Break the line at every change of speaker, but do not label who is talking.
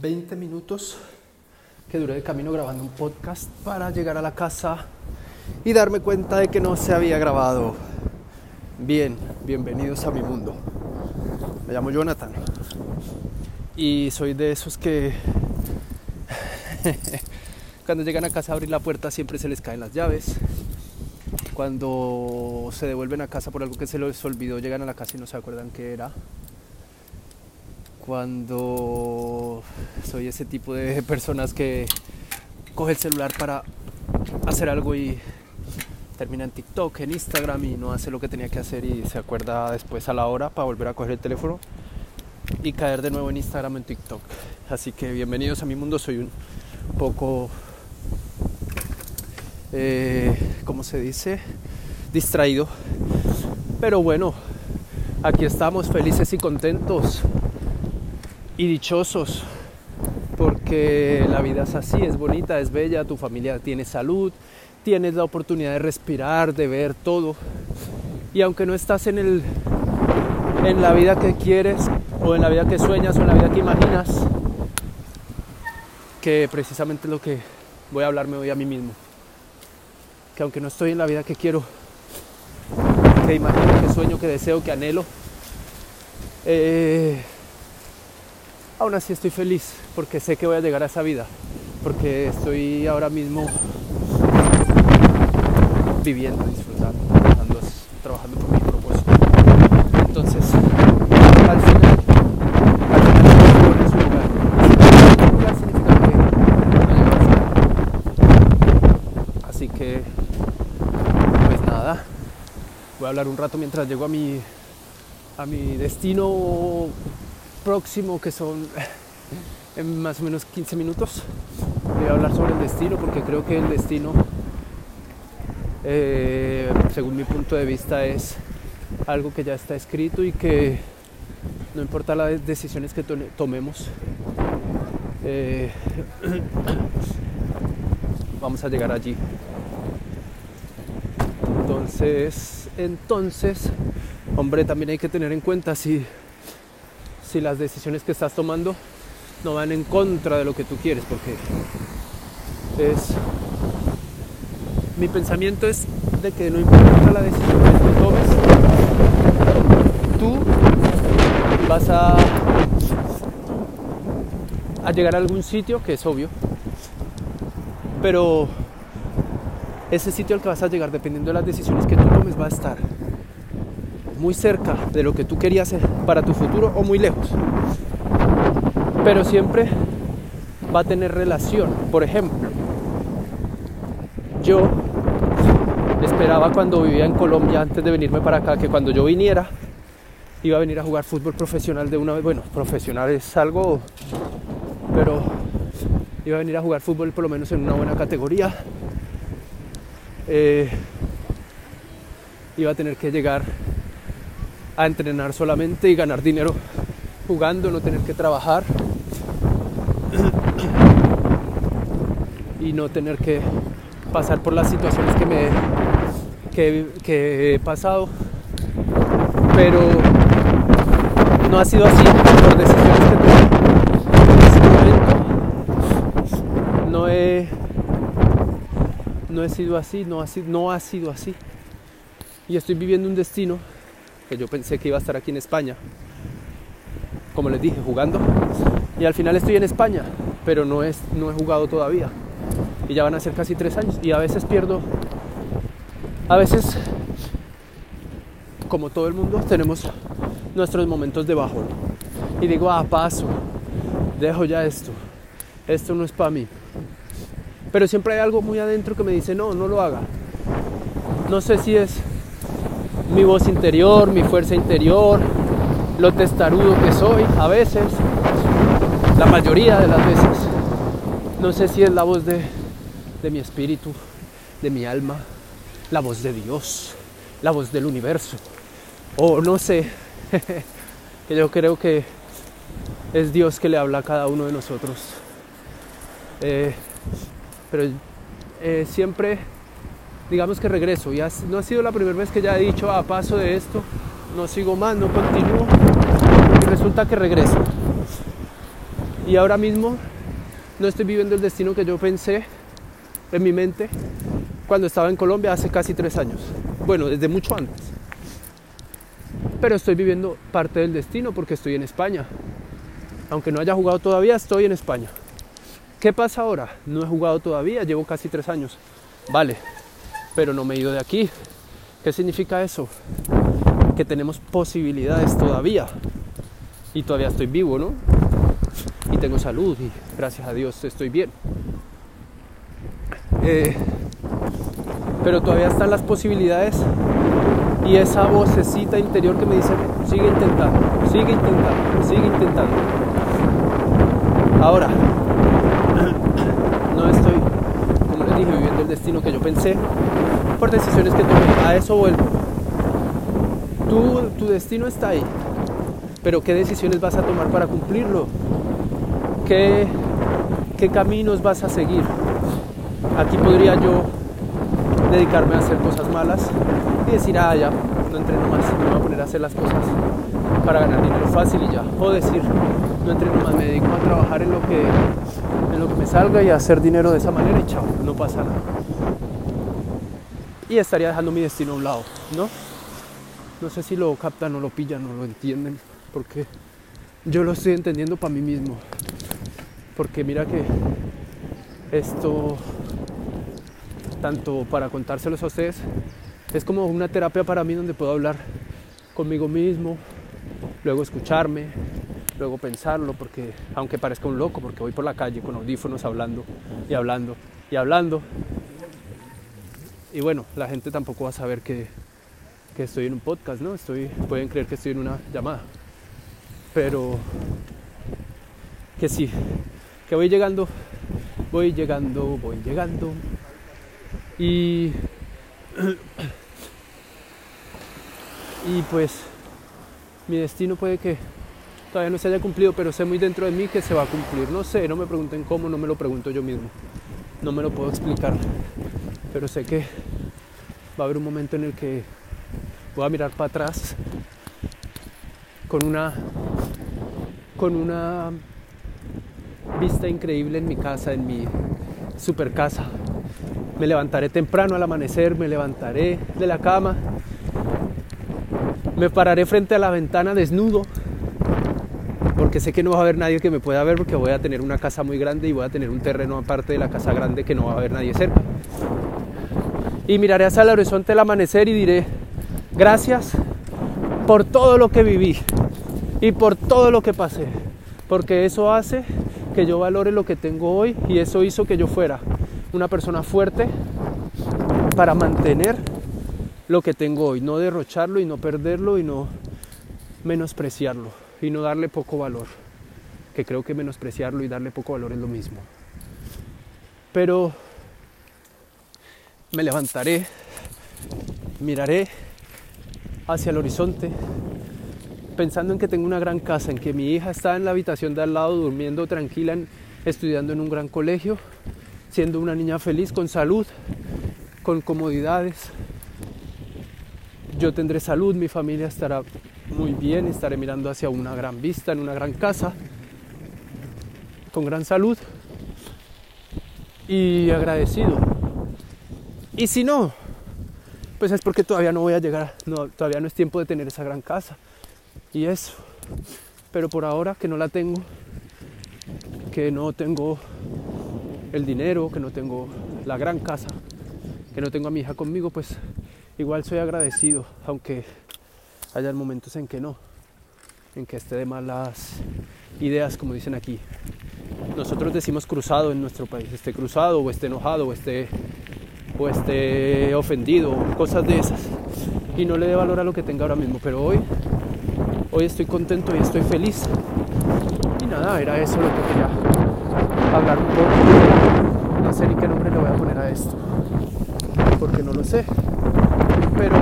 20 minutos que duré de camino grabando un podcast para llegar a la casa y darme cuenta de que no se había grabado. Bien, bienvenidos a mi mundo. Me llamo Jonathan y soy de esos que cuando llegan a casa a abrir la puerta siempre se les caen las llaves. Cuando se devuelven a casa por algo que se les olvidó, llegan a la casa y no se acuerdan qué era cuando soy ese tipo de personas que coge el celular para hacer algo y termina en TikTok, en Instagram y no hace lo que tenía que hacer y se acuerda después a la hora para volver a coger el teléfono y caer de nuevo en Instagram en TikTok. Así que bienvenidos a mi mundo, soy un poco, eh, ¿cómo se dice? Distraído. Pero bueno, aquí estamos felices y contentos y dichosos porque la vida es así, es bonita, es bella, tu familia tiene salud, tienes la oportunidad de respirar, de ver todo. Y aunque no estás en el en la vida que quieres o en la vida que sueñas o en la vida que imaginas, que precisamente es lo que voy a hablarme hoy a mí mismo. Que aunque no estoy en la vida que quiero, que imagino, que sueño, que deseo, que anhelo, eh, aún así estoy feliz porque sé que voy a llegar a esa vida, porque estoy ahora mismo viviendo, disfrutando, trabajando, trabajando por mi propósito. Entonces, al final, al final es un lugar. Significa que no a Así que, pues nada, voy a hablar un rato mientras llego a mi, a mi destino próximo, que son en más o menos 15 minutos. Voy a hablar sobre el destino porque creo que el destino, eh, según mi punto de vista, es algo que ya está escrito y que no importa las decisiones que tomemos, eh, vamos a llegar allí. Entonces, entonces, hombre, también hay que tener en cuenta si si las decisiones que estás tomando no van en contra de lo que tú quieres, porque es mi pensamiento es de que no importa la decisión que tú tomes, tú vas a, a llegar a algún sitio que es obvio, pero ese sitio al que vas a llegar, dependiendo de las decisiones que tú tomes, va a estar muy cerca de lo que tú querías para tu futuro o muy lejos. Pero siempre va a tener relación. Por ejemplo, yo esperaba cuando vivía en Colombia antes de venirme para acá que cuando yo viniera iba a venir a jugar fútbol profesional de una vez. Bueno, profesional es algo, pero iba a venir a jugar fútbol por lo menos en una buena categoría. Eh, iba a tener que llegar a entrenar solamente y ganar dinero jugando, no tener que trabajar y no tener que pasar por las situaciones que me que, he pasado. Pero no ha sido así por decisiones que tuve en ese momento no he no he sido así no ha sido, no ha sido así. Y estoy viviendo un destino que yo pensé que iba a estar aquí en España, como les dije, jugando. Y al final estoy en España, pero no, es, no he jugado todavía. Y ya van a ser casi tres años. Y a veces pierdo, a veces, como todo el mundo, tenemos nuestros momentos de bajón. Y digo, ah, paso, dejo ya esto. Esto no es para mí. Pero siempre hay algo muy adentro que me dice, no, no lo haga. No sé si es mi voz interior, mi fuerza interior, lo testarudo que soy a veces, la mayoría de las veces. No sé si es la voz de, mi espíritu, de mi alma, la voz de Dios, la voz del universo, o no sé, que yo creo que es Dios que le habla a cada uno de nosotros. Eh, pero eh, siempre digamos que regreso. Ya no ha sido la primera vez que ya he dicho, a ah, paso de esto, no sigo más, no continúo. Y resulta que regreso. Y ahora mismo no estoy viviendo el destino que yo pensé en mi mente cuando estaba en Colombia hace casi tres años. Bueno, desde mucho antes. Pero estoy viviendo parte del destino porque estoy en España. Aunque no haya jugado todavía, estoy en España. ¿Qué pasa ahora? No he jugado todavía, llevo casi tres años. Vale, pero no me he ido de aquí. ¿Qué significa eso? Que tenemos posibilidades todavía. Y todavía estoy vivo, ¿no? Y tengo salud y gracias a Dios estoy bien. Eh, pero todavía están las posibilidades y esa vocecita interior que me dice, sigue intentando, sigue intentando, sigue intentando. Ahora, no estoy, como les dije, viviendo el destino que yo pensé por decisiones que tomé. A eso vuelvo. Tu, destino está ahí, pero ¿qué decisiones vas a tomar para cumplirlo? ¿Qué, qué caminos vas a seguir? Aquí podría yo dedicarme a hacer cosas malas y decir, ah, ya, no entreno más, me voy a poner a hacer las cosas para ganar dinero fácil y ya. O decir, no entreno más, me dedico a trabajar en lo que, en lo que me salga y a hacer dinero de esa manera y chao, no pasa nada. Y estaría dejando mi destino a un lado, ¿no? No sé si lo captan o lo pillan o lo entienden, porque yo lo estoy entendiendo para mí mismo. Porque mira que esto tanto para contárselos a ustedes, es como una terapia para mí donde puedo hablar conmigo mismo, luego escucharme, luego pensarlo, porque aunque parezca un loco, porque voy por la calle con audífonos hablando y hablando y hablando, y bueno, la gente tampoco va a saber que, que estoy en un podcast, ¿no? Estoy, pueden creer que estoy en una llamada, pero que sí, que voy llegando, voy llegando, voy llegando, y, y pues mi destino puede que todavía no se haya cumplido, pero sé muy dentro de mí que se va a cumplir. No sé, no me pregunten cómo, no me lo pregunto yo mismo. No me lo puedo explicar, pero sé que va a haber un momento en el que voy a mirar para atrás con una con una vista increíble en mi casa, en mi super casa, me levantaré temprano al amanecer, me levantaré de la cama, me pararé frente a la ventana desnudo, porque sé que no va a haber nadie que me pueda ver porque voy a tener una casa muy grande y voy a tener un terreno aparte de la casa grande que no va a haber nadie cerca. Y miraré hacia el horizonte el amanecer y diré, gracias por todo lo que viví y por todo lo que pasé, porque eso hace que yo valore lo que tengo hoy y eso hizo que yo fuera una persona fuerte para mantener lo que tengo hoy, no derrocharlo y no perderlo y no menospreciarlo y no darle poco valor, que creo que menospreciarlo y darle poco valor es lo mismo. Pero me levantaré, miraré hacia el horizonte, pensando en que tengo una gran casa, en que mi hija está en la habitación de al lado durmiendo tranquila, estudiando en un gran colegio, siendo una niña feliz, con salud, con comodidades. Yo tendré salud, mi familia estará muy bien, estaré mirando hacia una gran vista, en una gran casa, con gran salud y agradecido. Y si no, pues es porque todavía no voy a llegar, todavía no es tiempo de tener esa gran casa. Y eso. Pero por ahora que no la tengo, que no tengo el dinero, que no tengo la gran casa, que no tengo a mi hija conmigo, pues igual soy agradecido, aunque haya momentos en que no, en que esté de malas ideas, como dicen aquí. Nosotros decimos cruzado en nuestro país, esté cruzado o esté enojado o esté, o esté ofendido, cosas de esas. Y no le dé valor a lo que tenga ahora mismo, pero hoy, hoy estoy contento y estoy feliz. Y nada, era eso lo que quería hablar un poco. No sé ni qué nombre le voy a poner a esto, porque no lo sé. Pero